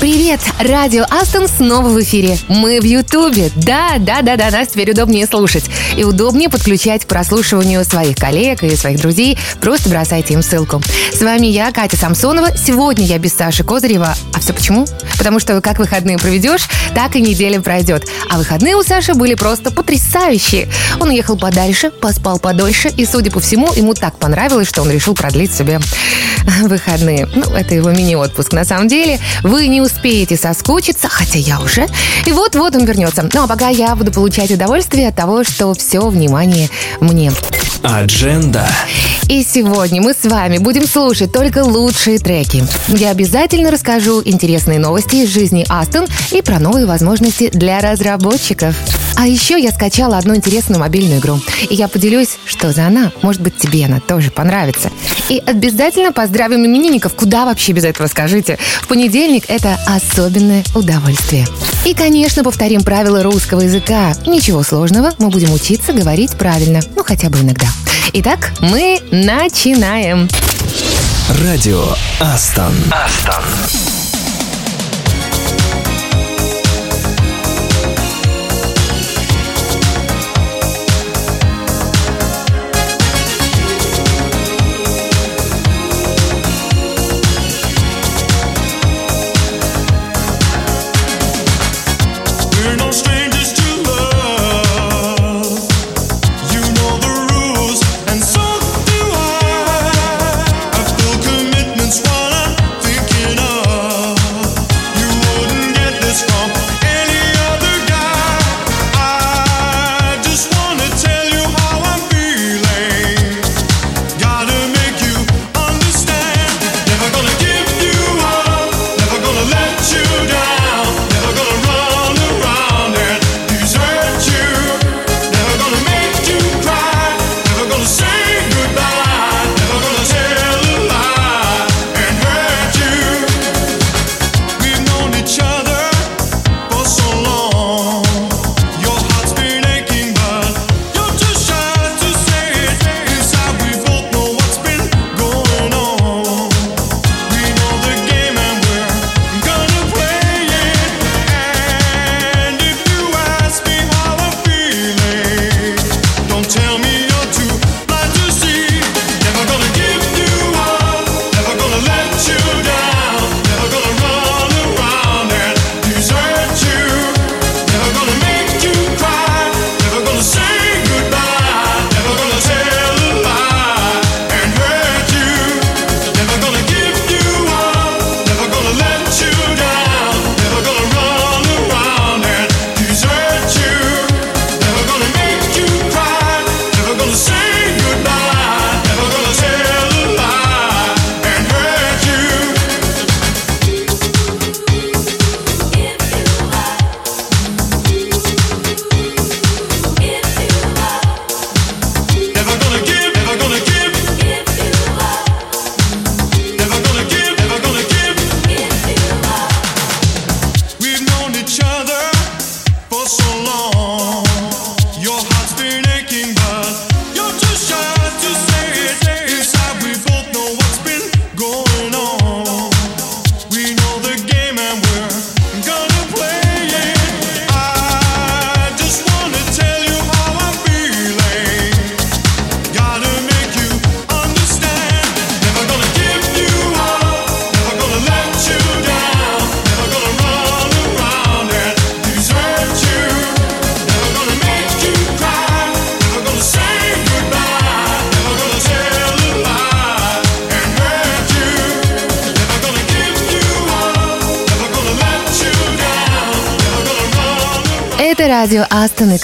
Привет! Радио Астон снова в эфире. Мы в Ютубе. Да, да, да, да, нас теперь удобнее слушать. И удобнее подключать к прослушиванию своих коллег и своих друзей. Просто бросайте им ссылку. С вами я, Катя Самсонова. Сегодня я без Саши Козырева. А все почему? Потому что как выходные проведешь, так и неделя пройдет. А выходные у Саши были просто потрясающие. Он уехал подальше, поспал подольше, и, судя по всему, ему так понравилось, что он решил продлить себе выходные. Ну, это его мини-отпуск. На самом деле, вы не успеете соскучиться, хотя я уже. И вот-вот он вернется. Ну, а пока я буду получать удовольствие от того, что все внимание мне. Адженда. И сегодня мы с вами будем слушать только лучшие треки. Я обязательно расскажу интересные новости из жизни Астон и про новые возможности для разработчиков. А еще я скачала одну интересную мобильную игру. И я поделюсь, что за она. Может быть, тебе она тоже понравится. И обязательно поздравим именинников. Куда вообще без этого, скажите? В понедельник это особенное удовольствие. И, конечно, повторим правила русского языка. Ничего сложного, мы будем учиться говорить правильно. Ну, хотя бы иногда. Итак, мы начинаем. Радио Астон. Астон.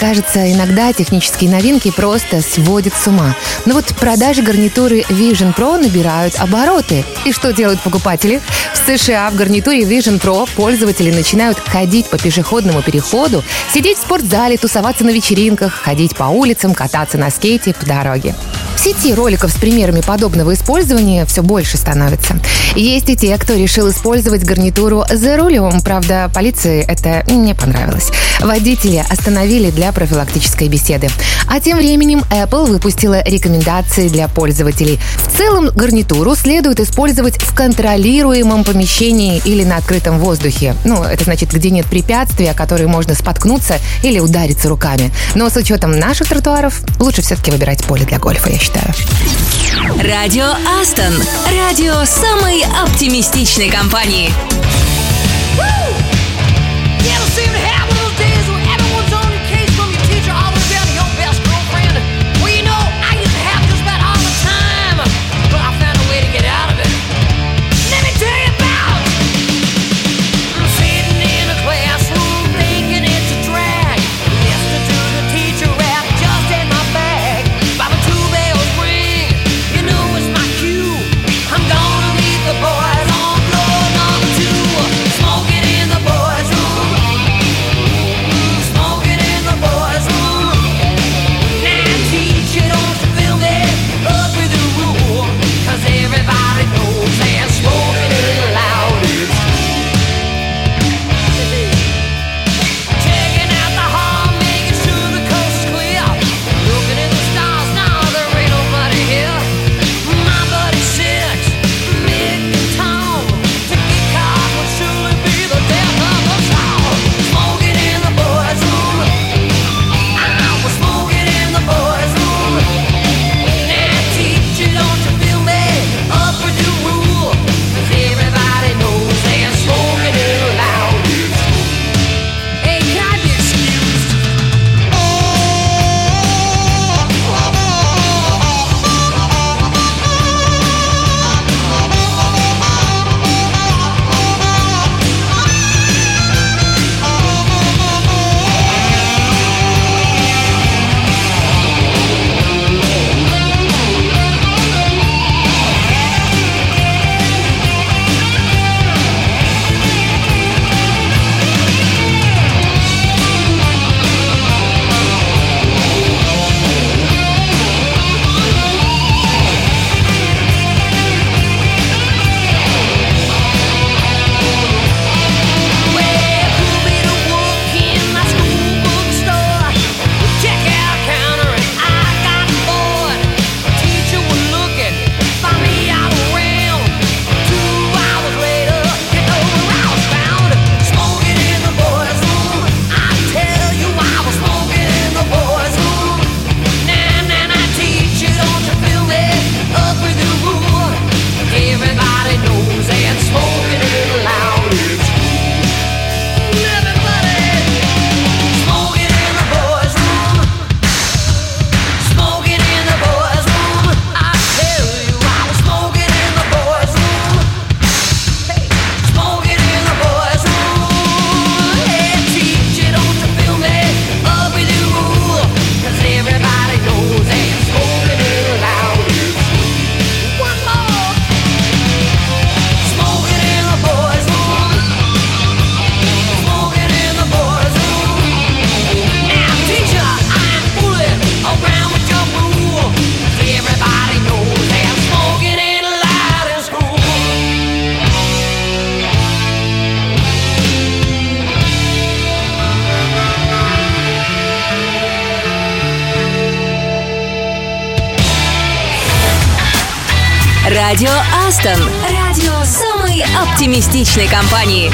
Кажется, иногда технические новинки просто сводят с ума. Но вот продажи гарнитуры Vision Pro набирают обороты. И что делают покупатели? В США в гарнитуре Vision Pro пользователи начинают ходить по пешеходному переходу, сидеть в спортзале, тусоваться на вечеринках, ходить по улицам, кататься на скейте по дороге. сети роликов с примерами подобного использования все больше становится. Есть и те, кто решил использовать гарнитуру за рулем. Правда, полиции это не понравилось. Водители остановили для профилактической беседы. А тем временем Apple выпустила рекомендации для пользователей. В целом гарнитуру следует использовать в контролируемом помещении или на открытом воздухе. Ну, это значит, где нет препятствия, которые можно споткнуться или удариться руками. Но с учетом наших тротуаров лучше все-таки выбирать поле для гольфа, я считаю. Радио Астон. Радио самой оптимистичной компании. Радио Астон. Радио самой оптимистичной компании.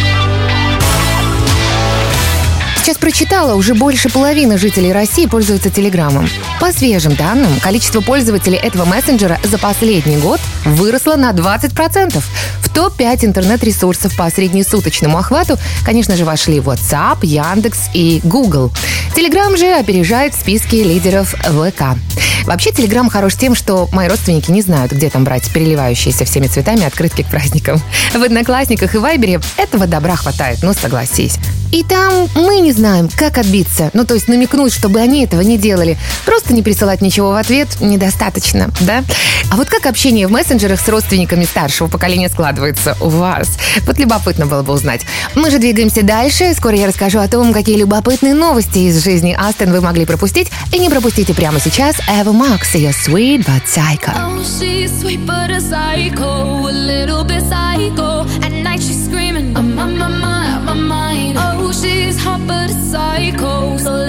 Сейчас прочитала, уже больше половины жителей России пользуются Телеграмом. По свежим данным, количество пользователей этого мессенджера за последний год выросло на 20%. В топ-5 интернет-ресурсов по среднесуточному охвату, конечно же, вошли WhatsApp, Яндекс и Google. Телеграм же опережает в списке лидеров ВК. Вообще, Телеграм хорош тем, что мои родственники не знают, где там брать переливающиеся всеми цветами открытки к праздникам. В Одноклассниках и Вайбере этого добра хватает, ну согласись. И там мы не знаем, как отбиться. Ну, то есть намекнуть, чтобы они этого не делали. Просто не присылать ничего в ответ недостаточно, да? А вот как общение в мессенджерах с родственниками старшего поколения складывается у вас? Вот любопытно было бы узнать. Мы же двигаемся дальше. Скоро я расскажу о том, какие любопытные новости из жизни Астон вы могли пропустить. И не пропустите прямо сейчас Эва Макс и ее Sweet But Psycho. Oh, she's sweet but a psycho, a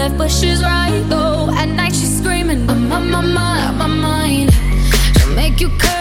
left but she's right though. At night she's screaming, I'm on my mind, my mind. She'll make you curse,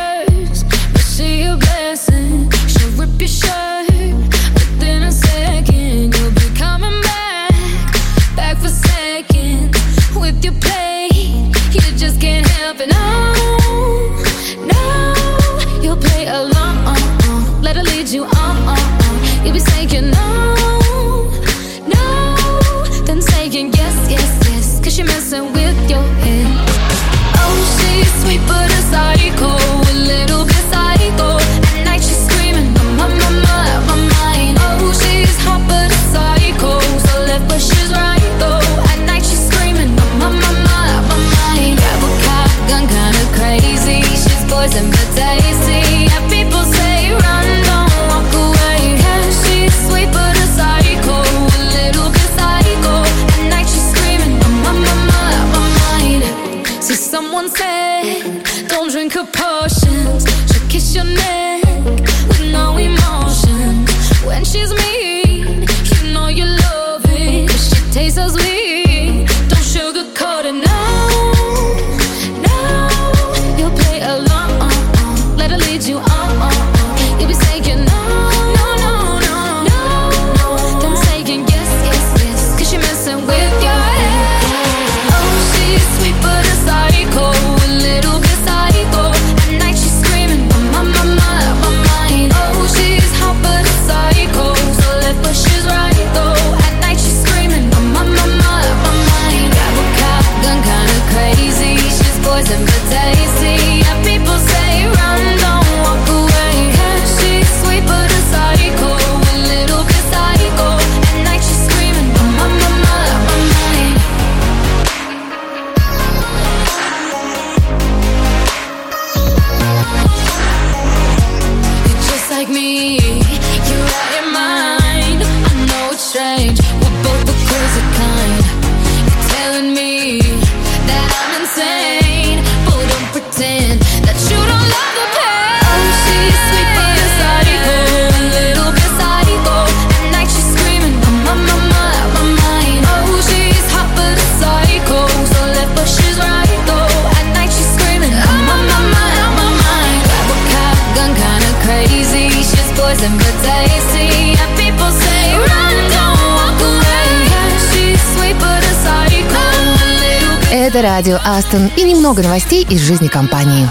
радио Астон и немного новостей из жизни компании.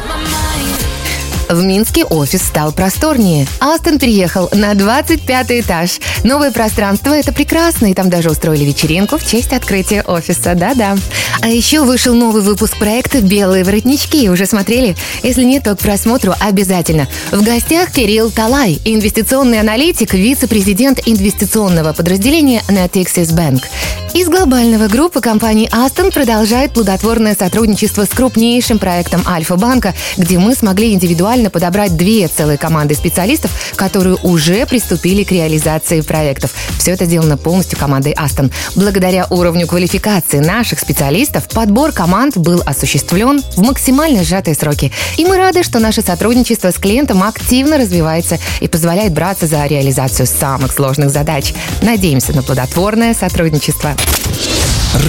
В Минске офис стал просторнее. Астон переехал на 25 этаж. Новое пространство – это прекрасно, и там даже устроили вечеринку в честь открытия офиса. Да-да. А еще вышел новый выпуск проекта «Белые воротнички». Уже смотрели? Если нет, то к просмотру обязательно. В гостях Кирилл Талай, инвестиционный аналитик, вице-президент инвестиционного подразделения Natixis Bank. Из глобального группы компании Астон продолжает плодотворное сотрудничество с крупнейшим проектом Альфа-банка, где мы смогли индивидуально подобрать две целые команды специалистов, которые уже приступили к реализации проектов. Все это сделано полностью командой Астон. Благодаря уровню квалификации наших специалистов подбор команд был осуществлен в максимально сжатые сроки. И мы рады, что наше сотрудничество с клиентом активно развивается и позволяет браться за реализацию самых сложных задач. Надеемся на плодотворное сотрудничество.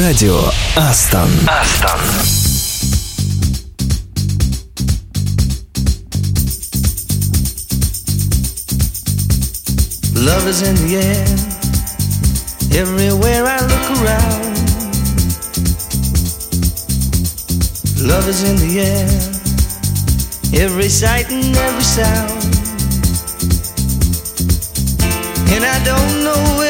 Радио Астон. Астон. Love is in the air. Everywhere I look around. Love is in the air. Every sight and every sound. And I don't know if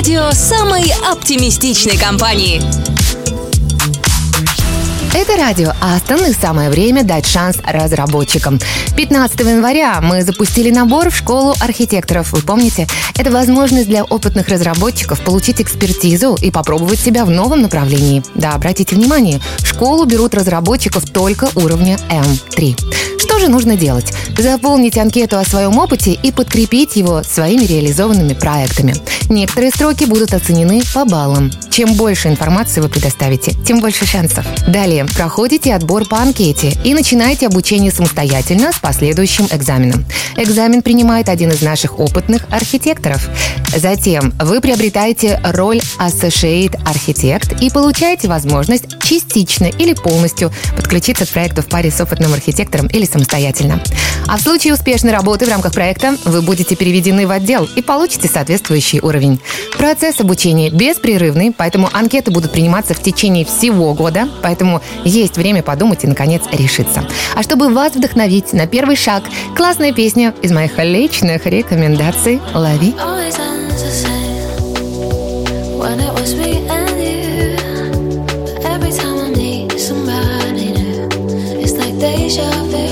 Радио самой оптимистичной компании. Это радио Астон и самое время дать шанс разработчикам. 15 января мы запустили набор в школу архитекторов. Вы помните? Это возможность для опытных разработчиков получить экспертизу и попробовать себя в новом направлении. Да, обратите внимание, в школу берут разработчиков только уровня М3. Же нужно делать? Заполнить анкету о своем опыте и подкрепить его своими реализованными проектами. Некоторые строки будут оценены по баллам. Чем больше информации вы предоставите, тем больше шансов. Далее проходите отбор по анкете и начинаете обучение самостоятельно с последующим экзаменом. Экзамен принимает один из наших опытных архитекторов. Затем вы приобретаете роль Associate Architect и получаете возможность частично или полностью подключиться к проекту в паре с опытным архитектором или самостоятельно. А в случае успешной работы в рамках проекта вы будете переведены в отдел и получите соответствующий уровень. Процесс обучения беспрерывный, поэтому анкеты будут приниматься в течение всего года, поэтому есть время подумать и, наконец, решиться. А чтобы вас вдохновить на первый шаг, классная песня из моих личных рекомендаций «Лови». deja vu.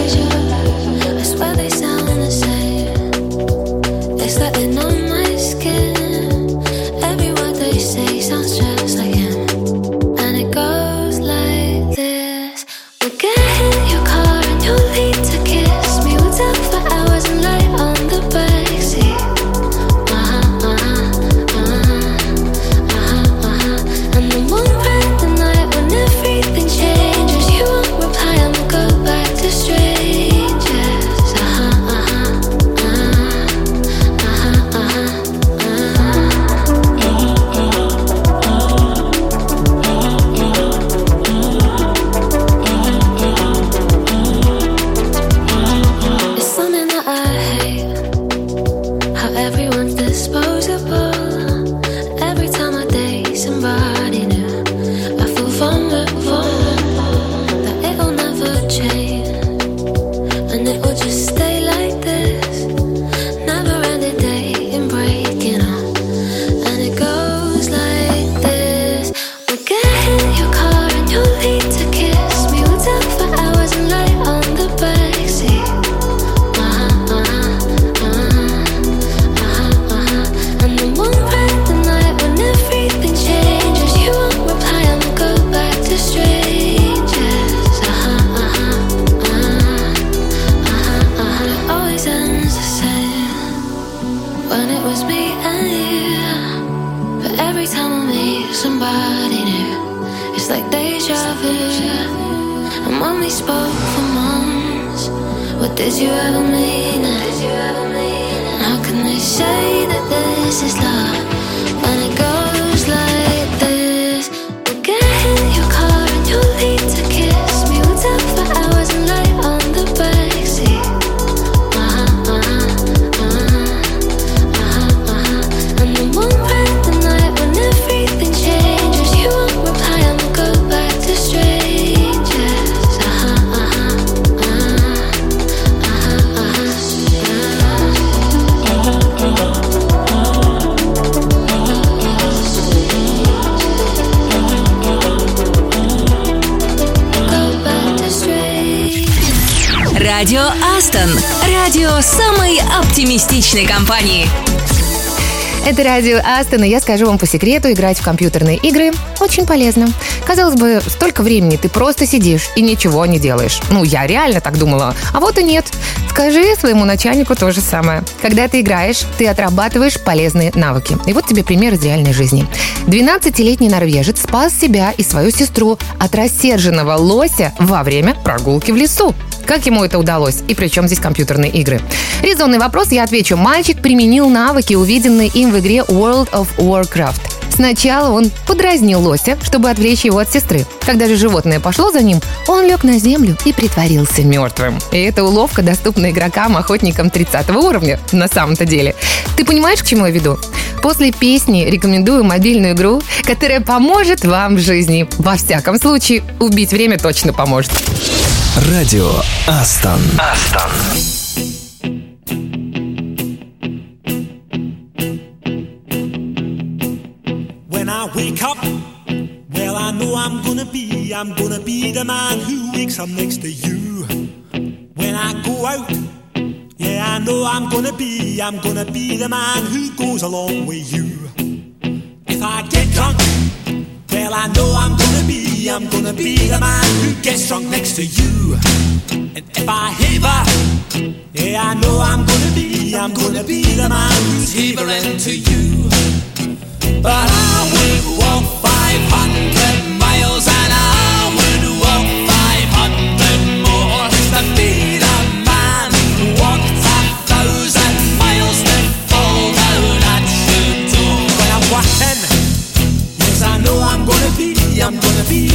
Deja vu. And when we spoke for months, what did you ever mean? And how can they say that this is love Радио самой оптимистичной компании. Это радио Астон, и я скажу вам по секрету, играть в компьютерные игры очень полезно. Казалось бы, столько времени ты просто сидишь и ничего не делаешь. Ну, я реально так думала. А вот и нет. Скажи своему начальнику то же самое. Когда ты играешь, ты отрабатываешь полезные навыки. И вот тебе пример из реальной жизни. 12-летний норвежец спас себя и свою сестру от рассерженного лося во время прогулки в лесу. Как ему это удалось? И при чем здесь компьютерные игры? Резонный вопрос, я отвечу. Мальчик применил навыки, увиденные им в игре World of Warcraft. Сначала он подразнил лося, чтобы отвлечь его от сестры. Когда же животное пошло за ним, он лег на землю и притворился мертвым. И эта уловка доступна игрокам, охотникам 30 уровня на самом-то деле. Ты понимаешь, к чему я веду? После песни рекомендую мобильную игру, которая поможет вам в жизни. Во всяком случае, убить время точно поможет. Радио Астон. Астон. When I wake up, well, I know I'm gonna be, I'm gonna be the man who wakes up next to you. When I go out, yeah, I know I'm gonna be, I'm gonna be the man who goes along with you. If I get drunk, well, I know I'm gonna be, I'm gonna be the man who gets drunk next to you. And if I haver, yeah, I know I'm gonna be, I'm gonna be the man who's havering to you. But I would walk 500 miles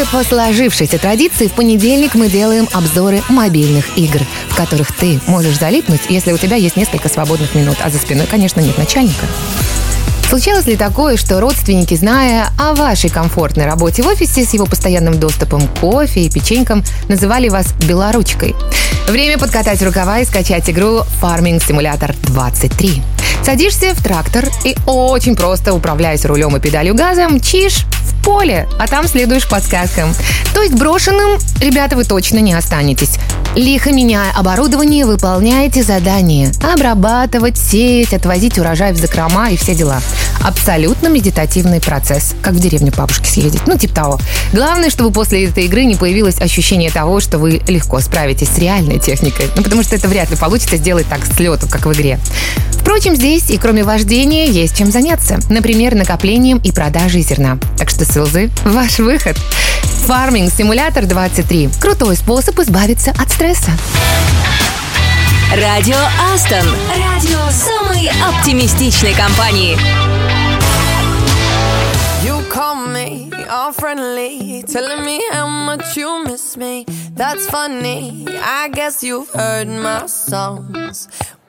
Уже по сложившейся традиции в понедельник мы делаем обзоры мобильных игр, в которых ты можешь залипнуть, если у тебя есть несколько свободных минут, а за спиной, конечно, нет начальника. Случалось ли такое, что родственники, зная о вашей комфортной работе в офисе с его постоянным доступом к кофе и печенькам, называли вас белоручкой? Время подкатать рукава и скачать игру Farming Simulator 23. Садишься в трактор и очень просто, управляясь рулем и педалью газа, мчишь в поле, а там следуешь подсказкам. То есть брошенным, ребята, вы точно не останетесь. Лихо меняя оборудование, выполняете задания. Обрабатывать, сеять, отвозить урожай в закрома и все дела. Абсолютно медитативный процесс, как в деревню бабушки съездить. Ну, типа того. Главное, чтобы после этой игры не появилось ощущение того, что вы легко справитесь с реальной техникой. Ну, потому что это вряд ли получится сделать так с лету, как в игре. Впрочем, здесь и кроме вождения есть чем заняться. Например, накоплением и продажей зерна. Так что, Силзы, ваш выход. Farming Simulator 23. Крутой способ избавиться от стресса. Радио Астон. Радио самой оптимистичной компании. You call me all friendly, telling me how much you miss me. That's funny. I guess you've heard my songs.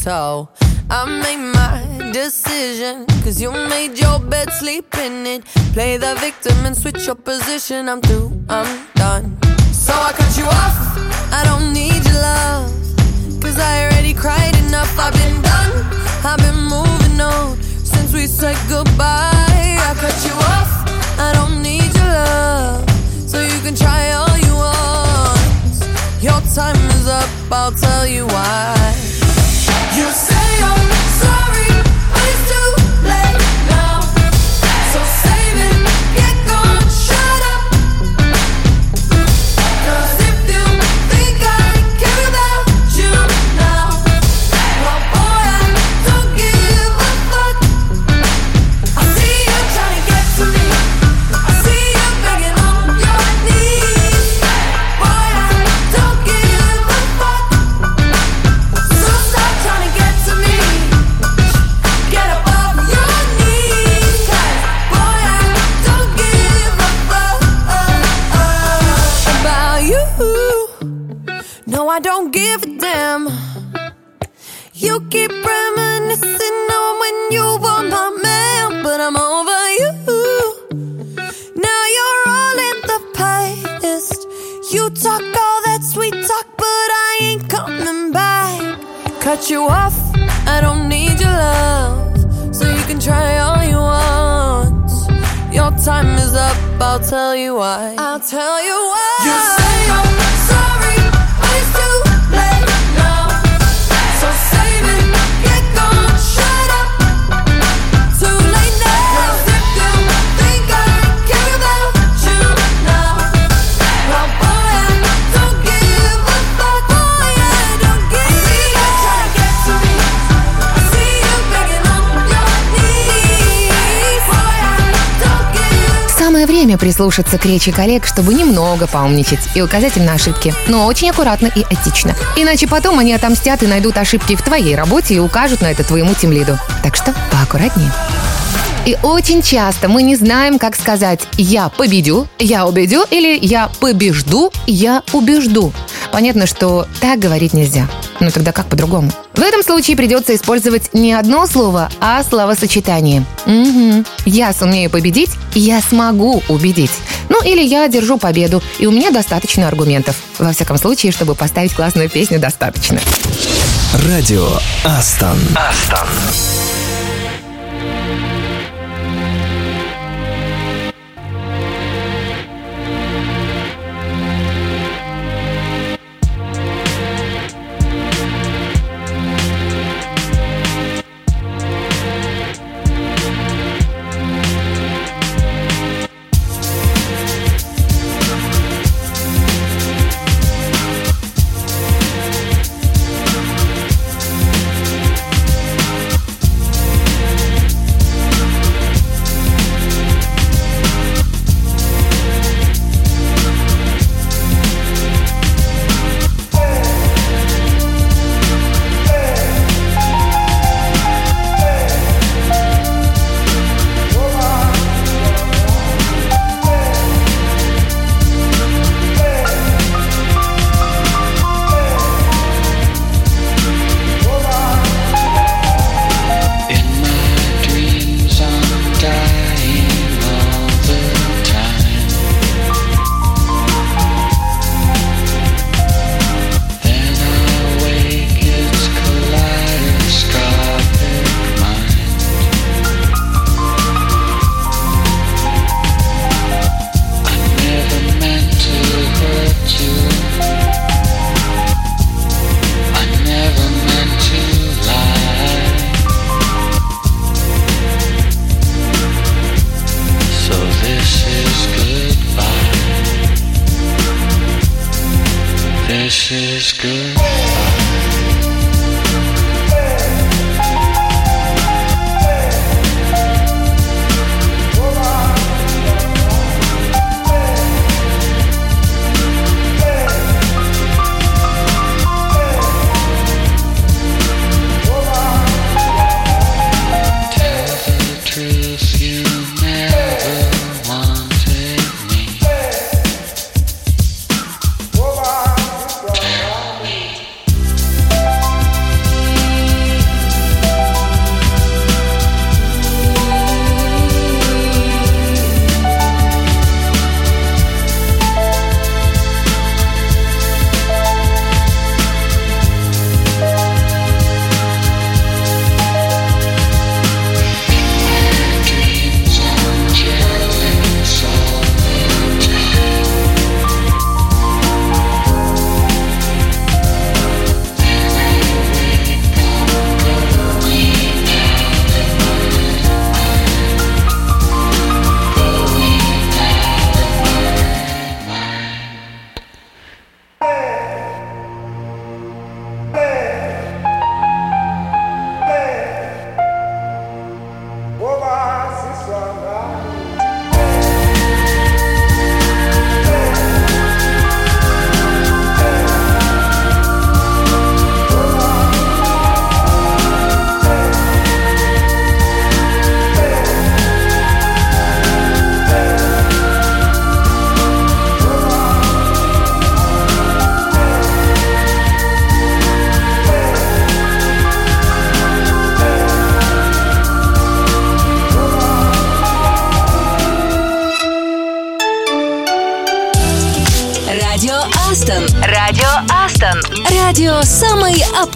So I made my decision. Cause you made your bed, sleep in it. Play the victim and switch your position. I'm through, I'm done. So I cut you off. I don't need your love. Cause I already cried enough. I've been done. I've been moving on since we said goodbye. I cut you off. I don't need your love. So you can try all you want. Your time is up. I'll tell you why. You прислушаться к речи коллег, чтобы немного поумничать и указать им на ошибки. Но очень аккуратно и этично. Иначе потом они отомстят и найдут ошибки в твоей работе и укажут на это твоему тимлиду. Так что поаккуратнее. И очень часто мы не знаем, как сказать «я победю», «я убедю» или «я побежду», «я убежду». Понятно, что так говорить нельзя. Ну тогда как по-другому? В этом случае придется использовать не одно слово, а словосочетание. Угу. Я сумею победить, я смогу убедить. Ну или я одержу победу, и у меня достаточно аргументов. Во всяком случае, чтобы поставить классную песню, достаточно. Радио Астон. Астон. is good.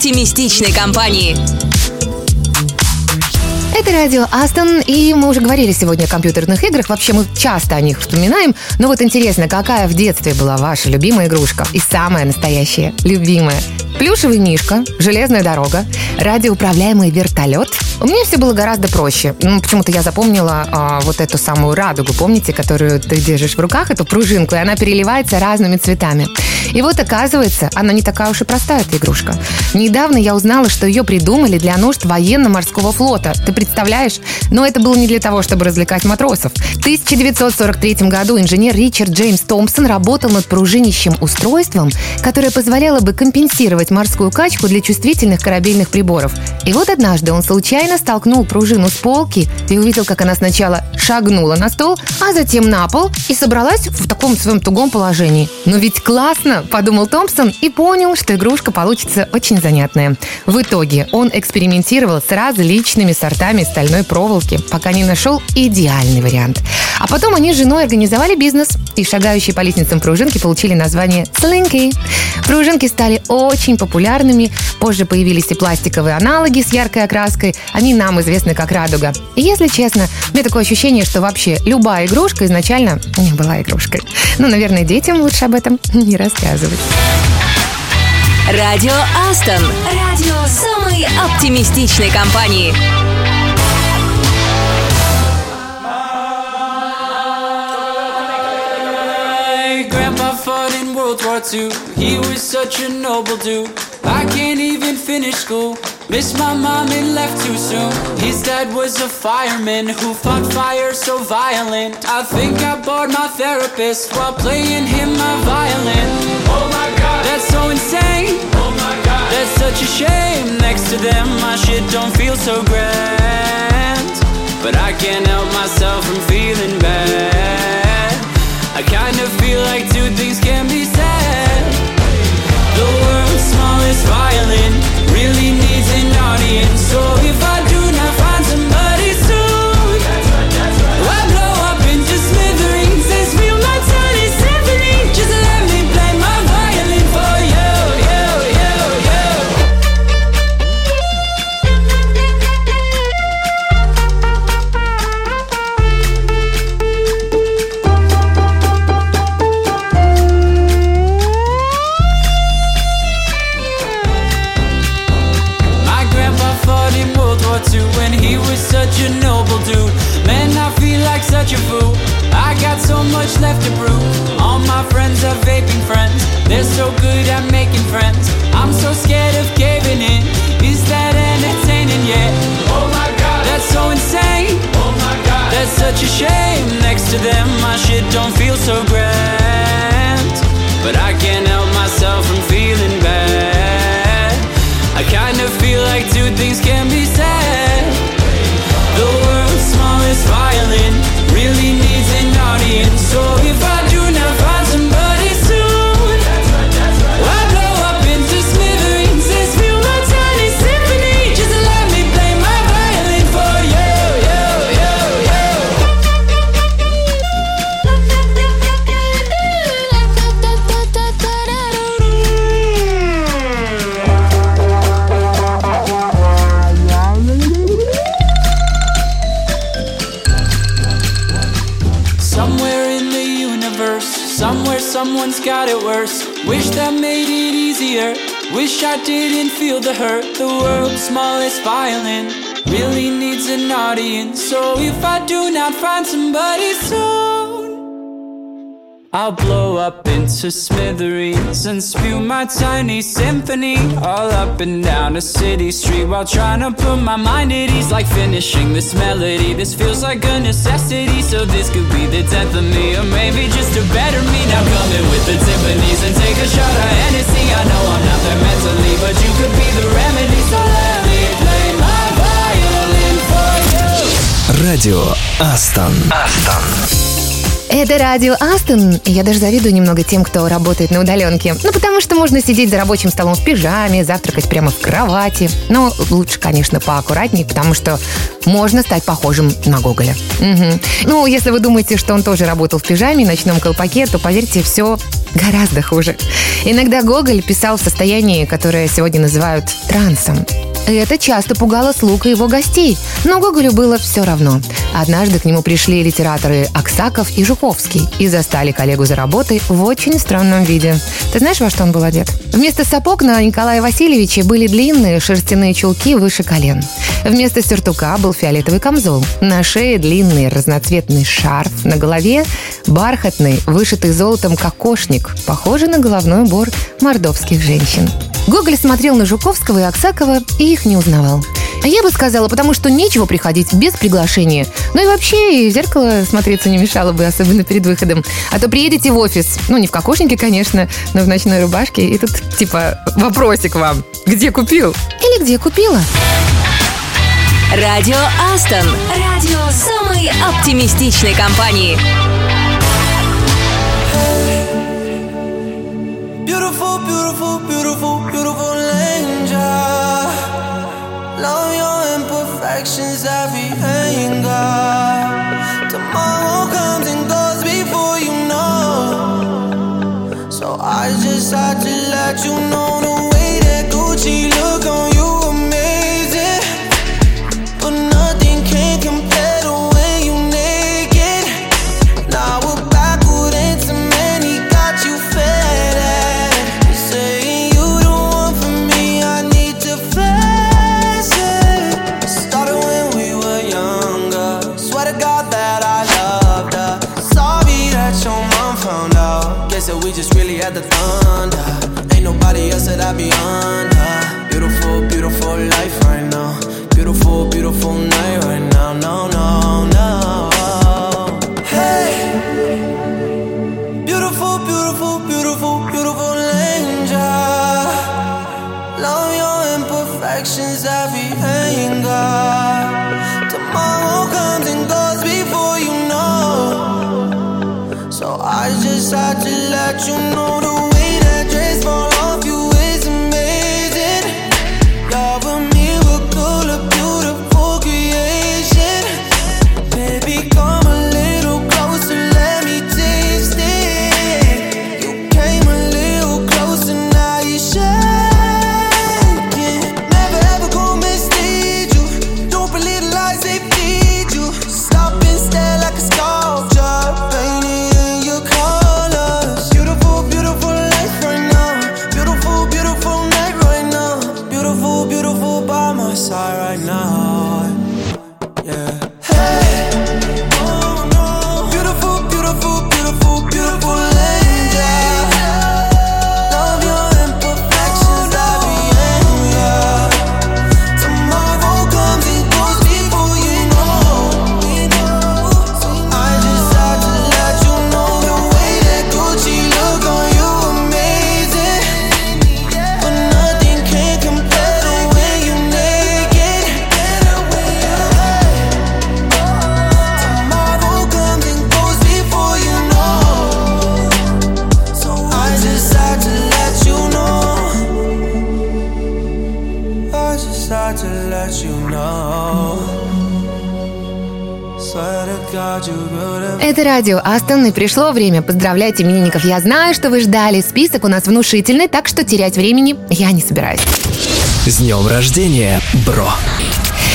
Оптимистичной компании. Это радио Астон, и мы уже говорили сегодня о компьютерных играх. Вообще мы часто о них вспоминаем. Но вот интересно, какая в детстве была ваша любимая игрушка? И самая настоящая, любимая. Плюшевый мишка, железная дорога, радиоуправляемый вертолет. У меня все было гораздо проще. Ну, почему-то я запомнила а, вот эту самую радугу, помните, которую ты держишь в руках, эту пружинку, и она переливается разными цветами. И вот оказывается, она не такая уж и простая, эта игрушка. Недавно я узнала, что ее придумали для нужд военно-морского флота. Ты представляешь? Но это было не для того, чтобы развлекать матросов. В 1943 году инженер Ричард Джеймс Томпсон работал над пружинищем устройством, которое позволяло бы компенсировать морскую качку для чувствительных корабельных приборов. И вот однажды он случайно столкнул пружину с полки и увидел, как она сначала шагнула на стол, а затем на пол и собралась в таком своем тугом положении. «Ну ведь классно!» – подумал Томпсон и понял, что игрушка получится очень занятная. В итоге он экспериментировал с различными сортами стальной проволоки, пока не нашел идеальный вариант. А потом они с женой организовали бизнес, и шагающие по лестницам пружинки получили название «Слинки». Пружинки стали очень популярными, позже появились и пластиковые аналоги с яркой окраской, они нам известны как радуга. И если честно, у меня такое ощущение, что вообще любая игрушка изначально не была игрушкой. Ну, наверное, детям лучше об этом не рассказывать. Радио Астон. Радио самой оптимистичной компании. In World War II. He was such a noble dude. I can't even finish school. Missed my mom and left too soon. His dad was a fireman who fought fire so violent. I think I bored my therapist while playing him my violin. Oh my god, that's so insane. Oh my god, that's such a shame. Next to them, my shit don't feel so grand. But I can't help myself from feeling bad. I kind of feel like two things can be said. Smallest violin really needs an audience. So if I easier. Wish I didn't feel the hurt. The world's smallest violin really needs an audience. So if I do not find somebody soon, I'll blow up into smithereens and spew my tiny symphony all up and down a city street while trying to put my mind at ease. Like finishing this melody, this feels like a necessity. So this could be the death of me, or maybe just a better me. Now coming with the Tiffany's and take a shot of Hennessy. I know I'm not there mentally, but you could be the remedy. So let me play my violin for you. Radio Aston. Aston. Это радио Астон, я даже завидую немного тем, кто работает на удаленке. Ну, потому что можно сидеть за рабочим столом в пижаме, завтракать прямо в кровати. Но лучше, конечно, поаккуратнее, потому что можно стать похожим на Гоголя. Мгм. Ну, если вы думаете, что он тоже работал в пижаме ночном колпаке, то, поверьте, все гораздо хуже. Иногда Гоголь писал в состоянии, которое сегодня называют трансом. Это часто пугало слуг и его гостей, но Гоголю было все равно. Однажды к нему пришли литераторы Аксаков и Жуковский и застали коллегу за работой в очень странном виде. Ты знаешь, во что он был одет? Вместо сапог на Николая Васильевича были длинные шерстяные чулки выше колен. Вместо сюртука был фиолетовый камзол. На шее длинный разноцветный шарф. На голове бархатный, вышитый золотом кокошник, похожий на головной убор мордовских женщин. Гоголь смотрел на Жуковского и Аксакова и их не узнавал. А я бы сказала, потому что нечего приходить без приглашения. Ну и вообще, в зеркало смотреться не мешало бы, особенно перед выходом. А то приедете в офис, ну не в кокошнике, конечно, но в ночной рубашке, и тут типа вопросик вам. Где купил? Или где купила? Радио Астон. Радио самой оптимистичной компании. Beautiful, beautiful, beautiful, beautiful angel. Love your imperfections, every anger. Tomorrow comes and goes before you know. So I just had to let you know радио Астон, и пришло время поздравлять именинников. Я знаю, что вы ждали. Список у нас внушительный, так что терять времени я не собираюсь. С днем рождения, бро!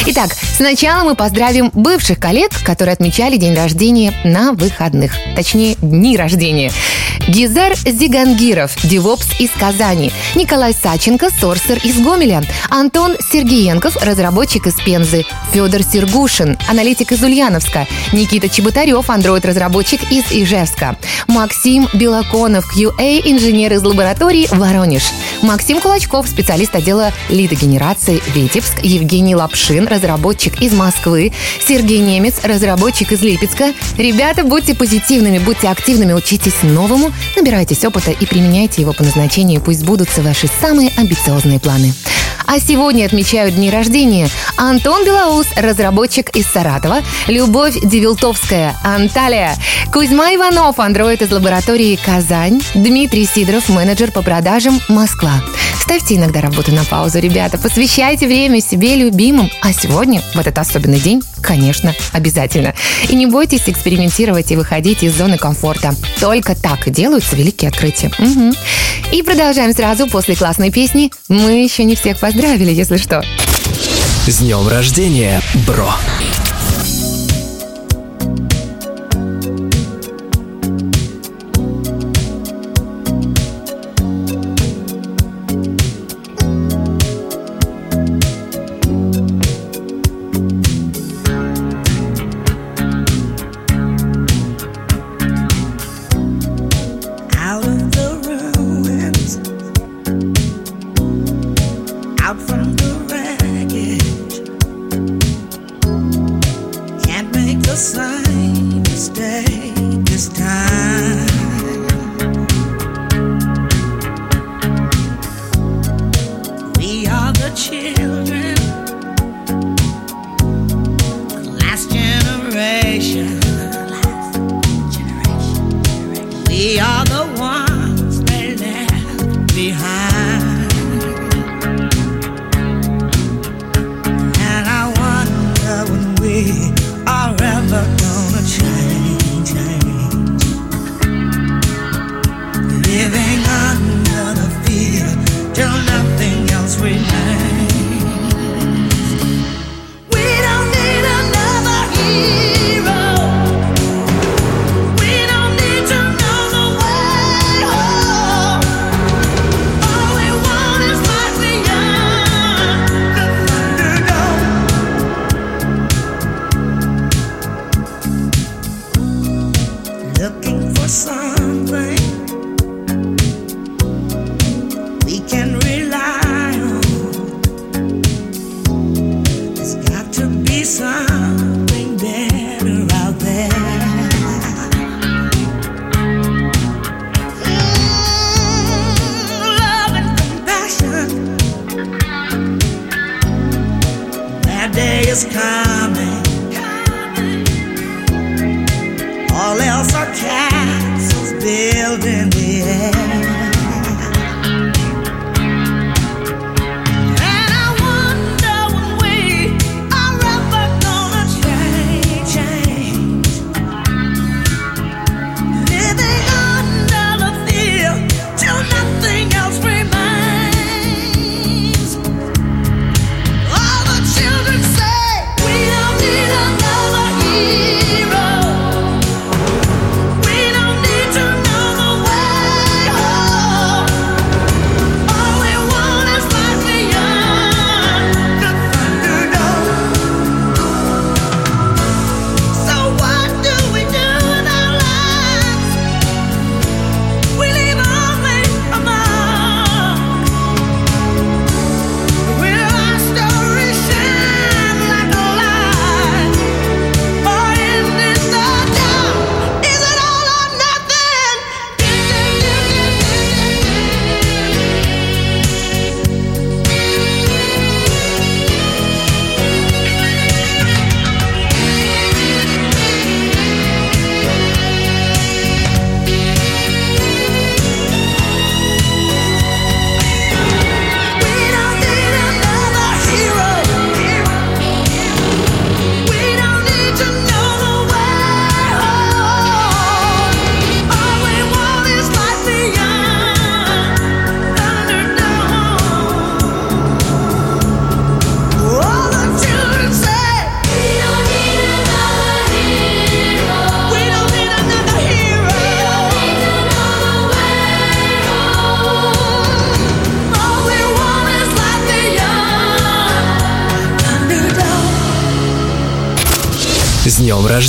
Итак, сначала мы поздравим бывших коллег, которые отмечали день рождения на выходных. Точнее, дни рождения. Гизар Зигангиров, девопс из Казани. Николай Саченко, сорсер из Гомеля. Антон Сергеенков, разработчик из Пензы. Федор Сергушин, аналитик из Ульяновска. Никита Чеботарев, андроид-разработчик из Ижевска. Максим Белоконов, QA, инженер из лаборатории Воронеж. Максим Кулачков, специалист отдела лидогенерации Витебск. Евгений Лапшин, разработчик из Москвы. Сергей Немец, разработчик из Липецка. Ребята, будьте позитивными, будьте активными, учитесь новому, набирайтесь опыта и применяйте его по назначению. Пусть сбудутся ваши самые амбициозные планы. А сегодня отмечают дни рождения Антон Белоус, разработчик из Саратова, Любовь Девилтовская, Анталия, Кузьма Иванов, андроид из лаборатории Казань, Дмитрий Сидоров, менеджер по продажам Москва. Ставьте иногда работу на паузу, ребята, посвящайте время себе любимым. А сегодня, в этот особенный день, конечно, обязательно. И не бойтесь экспериментировать и выходить из зоны комфорта. Только так делаются великие открытия. Мгм. И продолжаем сразу после классной песни. Мы еще не всех поздравили, если что. С днем рождения, бро!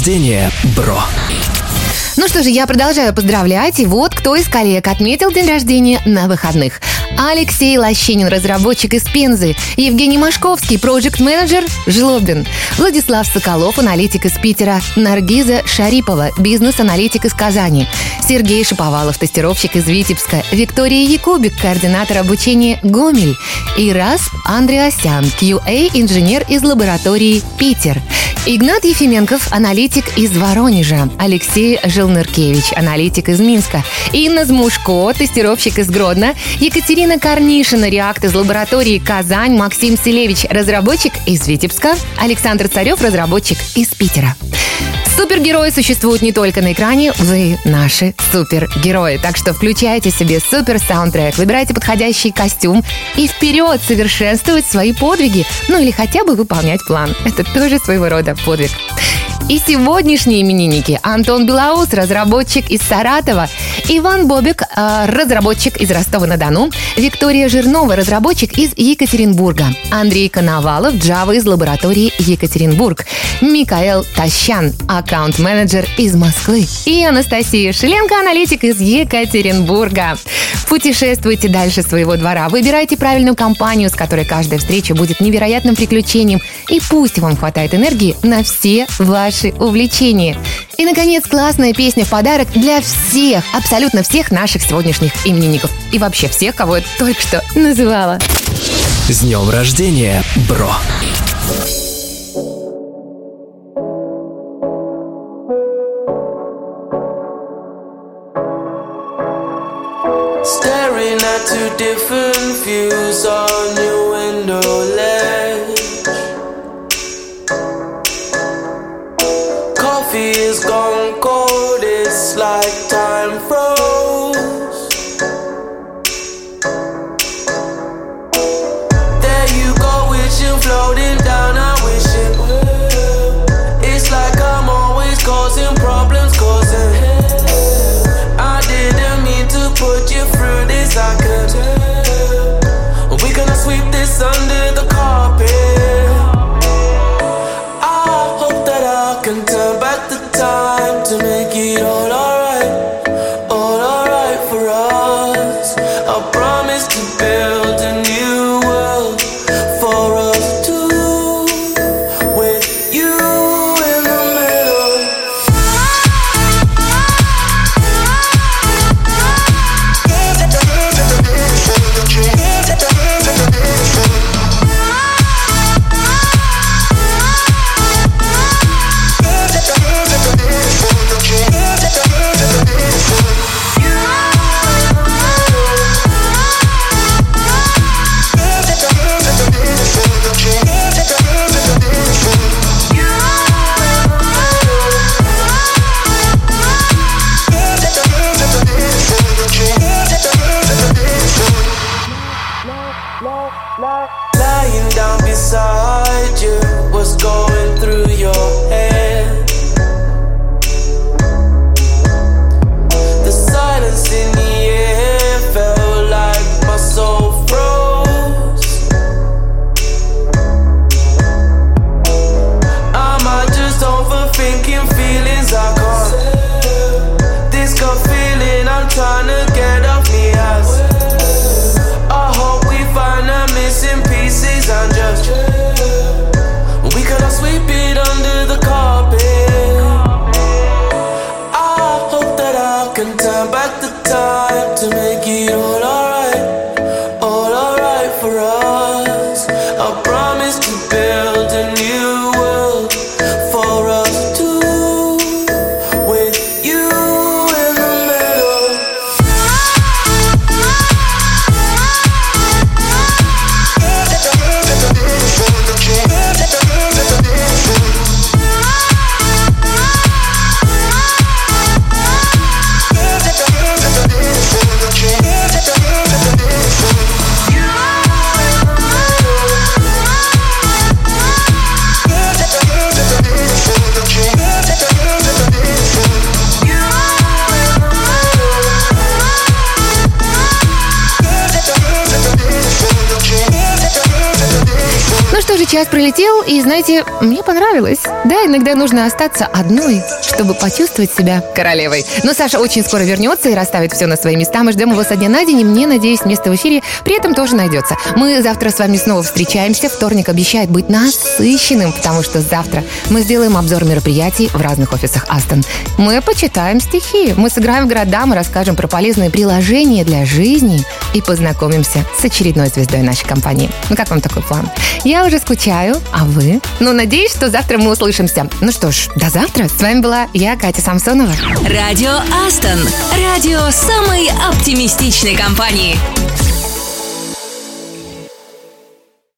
Рождения, бро! Ну что же, я продолжаю поздравлять. И вот кто из коллег отметил день рождения на выходных. Алексей Лощинин, разработчик из Пензы. Евгений Машковский, проект-менеджер Жлобин. Владислав Соколов, аналитик из Питера. Наргиза Шарипова, бизнес-аналитик из Казани. Сергей Шаповалов, тестировщик из Витебска. Виктория Якубик, координатор обучения Гомель. И Раз Андреасян, QA-инженер из лаборатории Питер. Игнат Ефименков, аналитик из Воронежа. Алексей Желныркевич, аналитик из Минска. Инна Змушко, тестировщик из Гродно. Екатерина Корнишина, реакт из лаборатории Казань. Максим Селевич, разработчик из Витебска. Александр Царев, разработчик из Питера. Супергерои существуют не только на экране, вы наши супергерои. Так что включайте себе супер саундтрек, выбирайте подходящий костюм и вперед совершенствовать свои подвиги. Ну или хотя бы выполнять план. Это тоже своего рода подвиг. И сегодняшние именинники Антон Белоус, разработчик из Саратова, Иван Бобик, э, разработчик из Ростова-на-Дону. Виктория Жирнова, разработчик из Екатеринбурга. Андрей Коновалов, Java из лаборатории Екатеринбург. Микаэл Тащан, аккаунт-менеджер из Москвы. И Анастасия Шиленко, аналитик из Екатеринбурга. Путешествуйте дальше своего двора. Выбирайте правильную компанию, с которой каждая встреча будет невероятным приключением. И пусть вам хватает энергии на все ваши увлечения. И, наконец, классная песня в подарок для всех, абсолютно всех наших сегодняшних именинников. И вообще всех, кого я только что называла. С днем рождения, бро! Staring at two different views on your window ledge. Пролетел, и знаете, мне понравилось. Да, иногда нужно остаться одной, чтобы почувствовать себя королевой. Но Саша очень скоро вернется и расставит все на свои места. Мы ждем его со дня на день, и мне, надеюсь, место в эфире при этом тоже найдется. Мы завтра с вами снова встречаемся. Вторник обещает быть насыщенным, потому что завтра мы сделаем обзор мероприятий в разных офисах Астон. Мы почитаем стихи, мы сыграем в города, мы расскажем про полезные приложения для жизни и познакомимся с очередной звездой нашей компании. Ну как вам такой план? Я уже скучаю, а вы? Ну, надеюсь, что завтра мы услышимся. Ну что ж, до завтра. С вами была я, Катя Самсонова. Радио Астон. Радио самой оптимистичной компании.